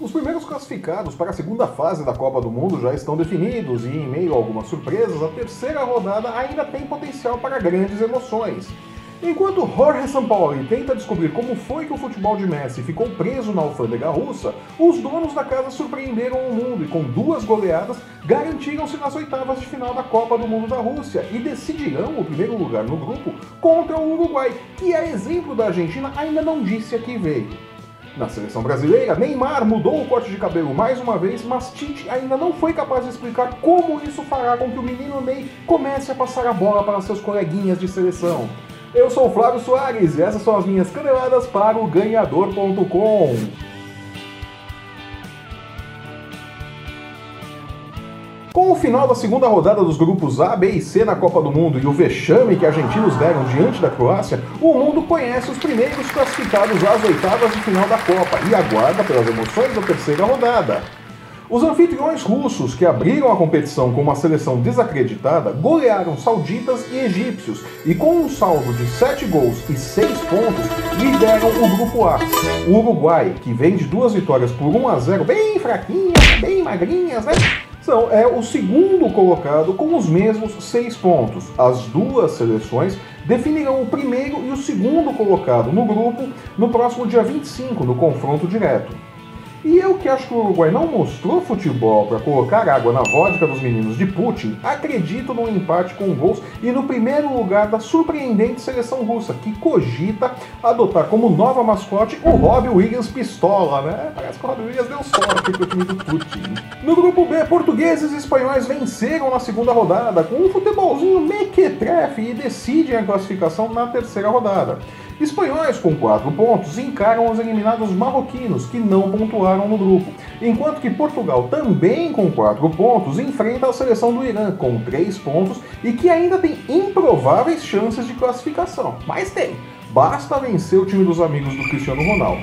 Os primeiros classificados para a segunda fase da Copa do Mundo já estão definidos e, em meio a algumas surpresas, a terceira rodada ainda tem potencial para grandes emoções. Enquanto Jorge Sampaoli tenta descobrir como foi que o futebol de Messi ficou preso na alfândega russa, os donos da casa surpreenderam o mundo e, com duas goleadas, garantiram-se nas oitavas de final da Copa do Mundo da Rússia e decidirão o primeiro lugar no grupo contra o Uruguai, que, a exemplo da Argentina, ainda não disse a que veio. Na seleção brasileira, Neymar mudou o corte de cabelo mais uma vez, mas Tite ainda não foi capaz de explicar como isso fará com que o menino Ney comece a passar a bola para seus coleguinhas de seleção. Eu sou o Flávio Soares e essas são as minhas caneladas para o ganhador.com. Com o final da segunda rodada dos grupos A, B e C na Copa do Mundo e o vexame que argentinos deram diante da Croácia, o mundo conhece os primeiros classificados às oitavas de final da Copa e aguarda pelas emoções da terceira rodada. Os anfitriões russos, que abriram a competição com uma seleção desacreditada, golearam sauditas e egípcios e, com um saldo de 7 gols e 6 pontos, lideram o grupo A. O Uruguai, que vem de duas vitórias por 1 a 0, bem fraquinhas, bem magrinhas, né? É o segundo colocado com os mesmos seis pontos. As duas seleções definirão o primeiro e o segundo colocado no grupo no próximo dia 25, no confronto direto. E eu que acho que o Uruguai não mostrou futebol para colocar água na vodka dos meninos de Putin, acredito no empate com gols e no primeiro lugar da surpreendente seleção russa, que cogita adotar como nova mascote o Robbie Williams Pistola, né? Parece que o Robbie Williams deu sorte pro time do Putin. No grupo B, portugueses e espanhóis venceram na segunda rodada com um futebolzinho mequetrefe e decidem a classificação na terceira rodada. Espanhóis com 4 pontos encaram os eliminados marroquinos, que não pontuaram no grupo, enquanto que Portugal, também com 4 pontos, enfrenta a seleção do Irã com 3 pontos e que ainda tem improváveis chances de classificação. Mas tem, basta vencer o time dos amigos do Cristiano Ronaldo.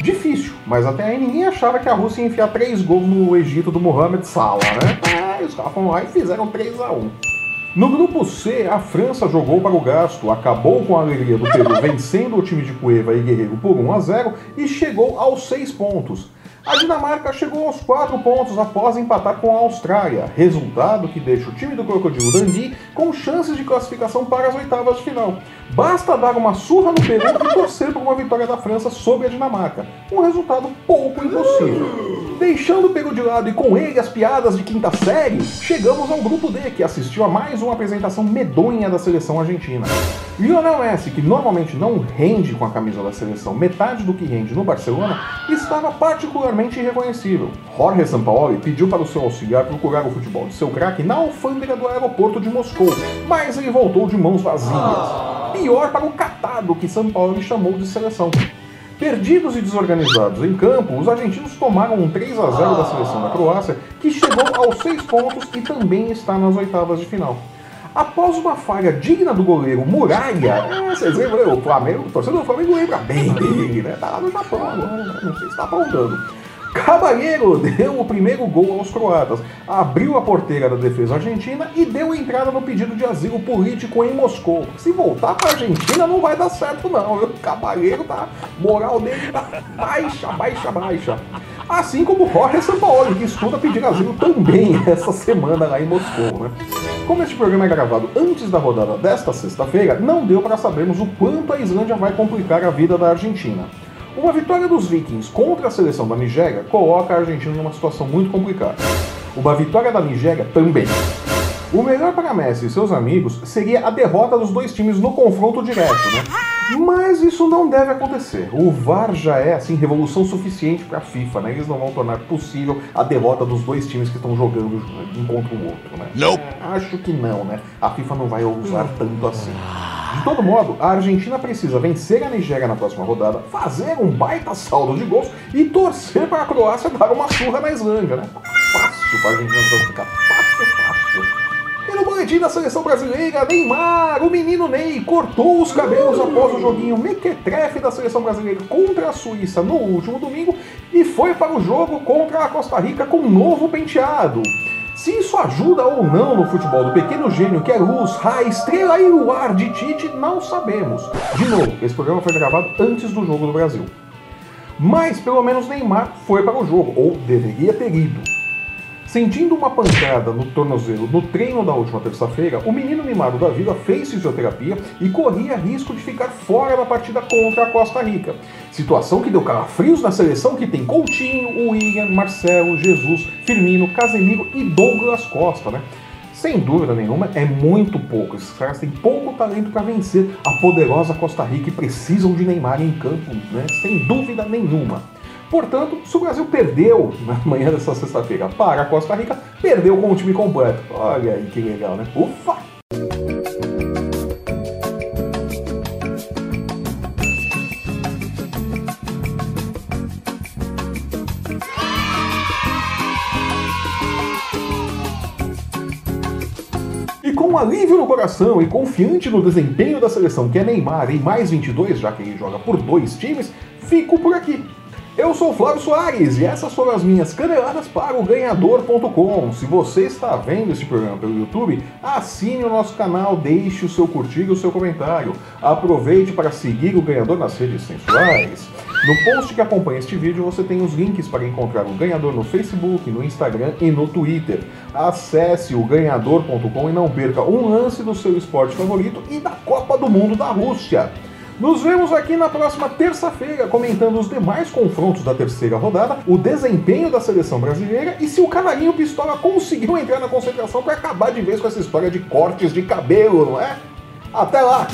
Difícil, mas até aí ninguém achava que a Rússia ia enfiar 3 gols no Egito do Mohamed Salah, né? É, os caras foram lá e fizeram 3 a 1 no grupo C, a França jogou para o gasto, acabou com a alegria do Peru vencendo o time de Cueva e Guerreiro por 1 a 0 e chegou aos 6 pontos. A Dinamarca chegou aos 4 pontos após empatar com a Austrália, resultado que deixa o time do Crocodilo Dundee com chances de classificação para as oitavas de final. Basta dar uma surra no Peru e torcer por uma vitória da França sobre a Dinamarca, um resultado pouco impossível. Deixando o Peru de lado e com ele as piadas de quinta série, chegamos ao grupo D, que assistiu a mais uma apresentação medonha da seleção argentina. Lionel Messi, que normalmente não rende com a camisa da seleção metade do que rende no Barcelona, estava particularmente irreconhecível. Jorge Sampaoli pediu para o seu auxiliar procurar o futebol de seu craque na alfândega do aeroporto de Moscou, mas ele voltou de mãos vazias. Pior para o catado que Sampaoli chamou de seleção. Perdidos e desorganizados em campo, os argentinos tomaram um 3 a 0 da seleção da Croácia, que chegou aos 6 pontos e também está nas oitavas de final. Após uma falha digna do goleiro Muralha, é, vocês lembram, o Flamengo, o torcedor do Flamengo lembra bem dele, né? Tá lá no Japão agora, não sei se está apontando. Cabalheiro deu o primeiro gol aos croatas, abriu a porteira da defesa argentina e deu entrada no pedido de asilo político em Moscou. Se voltar para a Argentina não vai dar certo não, viu? Cabalheiro tá, moral dele tá baixa, baixa, baixa. Assim como Jorge Sampaoli, que estuda pedir asilo também essa semana lá em Moscou, né? Como este programa é gravado antes da rodada desta sexta-feira, não deu para sabermos o quanto a Islândia vai complicar a vida da Argentina. Uma vitória dos Vikings contra a seleção da Nigéria coloca a Argentina numa situação muito complicada. Uma vitória da Nigéria também. O melhor para Messi e seus amigos seria a derrota dos dois times no confronto direto, né? Mas isso não deve acontecer. O VAR já é assim revolução suficiente para a FIFA, né? Eles não vão tornar possível a derrota dos dois times que estão jogando um contra o outro, né? Nope. Acho que não, né? A FIFA não vai usar tanto assim. De todo modo, a Argentina precisa vencer a Nigéria na próxima rodada, fazer um baita saldo de gols e torcer para a Croácia dar uma surra na Islândia, né? Fácil para a Argentina classificar. Fácil, fácil. E no da seleção brasileira, Neymar, o menino Ney, cortou os cabelos após o joguinho mequetrefe da seleção brasileira contra a Suíça no último domingo e foi para o jogo contra a Costa Rica com um novo penteado. Se isso ajuda ou não no futebol do pequeno gênio que é luz, raio, estrela e luar de Tite, não sabemos. De novo, esse programa foi gravado antes do jogo do Brasil. Mas pelo menos Neymar foi para o jogo, ou deveria ter ido. Sentindo uma pancada no tornozelo no treino da última terça-feira, o menino mimado da Vila fez fisioterapia e corria risco de ficar fora da partida contra a Costa Rica. Situação que deu calafrios na seleção que tem Coutinho, William, Marcelo, Jesus, Firmino, Casemiro e Douglas Costa, né? Sem dúvida nenhuma, é muito pouco. Esses caras têm pouco talento para vencer a poderosa Costa Rica e precisam de Neymar em campo, né? Sem dúvida nenhuma. Portanto, se o Brasil perdeu na manhã dessa sexta-feira para a Costa Rica, perdeu com o time completo. Olha aí que legal, né? Ufa! E com alívio no coração e confiante no desempenho da seleção que é Neymar em mais 22, já que ele joga por dois times, fico por aqui. Eu sou Flávio Soares e essas foram as minhas caneladas para o ganhador.com. Se você está vendo esse programa pelo YouTube, assine o nosso canal, deixe o seu curtir e o seu comentário. Aproveite para seguir o ganhador nas redes sensuais. No post que acompanha este vídeo você tem os links para encontrar o ganhador no Facebook, no Instagram e no Twitter. Acesse o ganhador.com e não perca um lance do seu esporte favorito e da Copa do Mundo da Rússia. Nos vemos aqui na próxima terça-feira comentando os demais confrontos da terceira rodada, o desempenho da seleção brasileira e se o canarinho pistola conseguiu entrar na concentração para acabar de vez com essa história de cortes de cabelo, não é? Até lá!